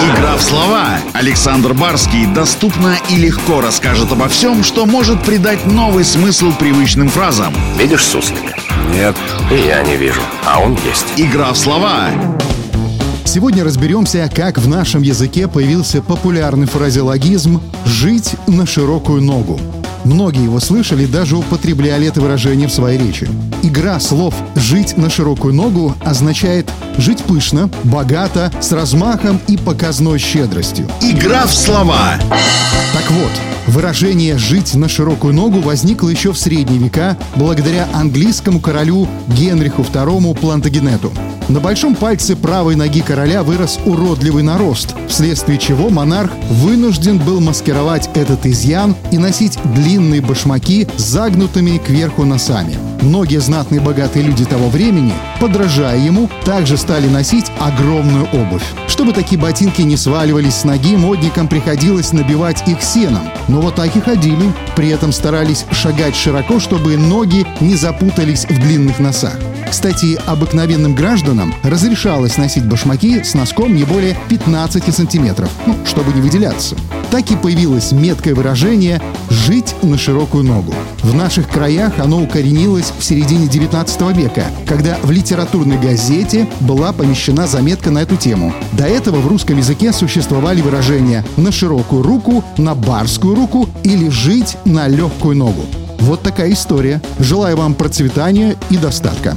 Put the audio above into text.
Игра в слова. Александр Барский доступно и легко расскажет обо всем, что может придать новый смысл привычным фразам. Видишь суслика? Нет. И я не вижу, а он есть. Игра в слова. Сегодня разберемся, как в нашем языке появился популярный фразеологизм «жить на широкую ногу». Многие его слышали, даже употребляли это выражение в своей речи. Игра слов «жить на широкую ногу» означает жить пышно, богато, с размахом и показной щедростью. Игра в слова. Так вот, выражение «жить на широкую ногу» возникло еще в средние века благодаря английскому королю Генриху II Плантагенету. На большом пальце правой ноги короля вырос уродливый нарост, вследствие чего монарх вынужден был маскировать этот изъян и носить длинные башмаки с загнутыми кверху носами. Многие знатные богатые люди того времени, подражая ему, также стали носить огромную обувь. Чтобы такие ботинки не сваливались с ноги, модникам приходилось набивать их сеном. Но вот так и ходили. При этом старались шагать широко, чтобы ноги не запутались в длинных носах. Кстати, обыкновенным гражданам разрешалось носить башмаки с носком не более 15 сантиметров, ну, чтобы не выделяться. Так и появилось меткое выражение «жить на широкую ногу». В наших краях оно укоренилось в середине 19 века, когда в литературной газете была помещена заметка на эту тему. До этого в русском языке существовали выражения «на широкую руку», «на барскую руку» или «жить на легкую ногу». Вот такая история. Желаю вам процветания и достатка.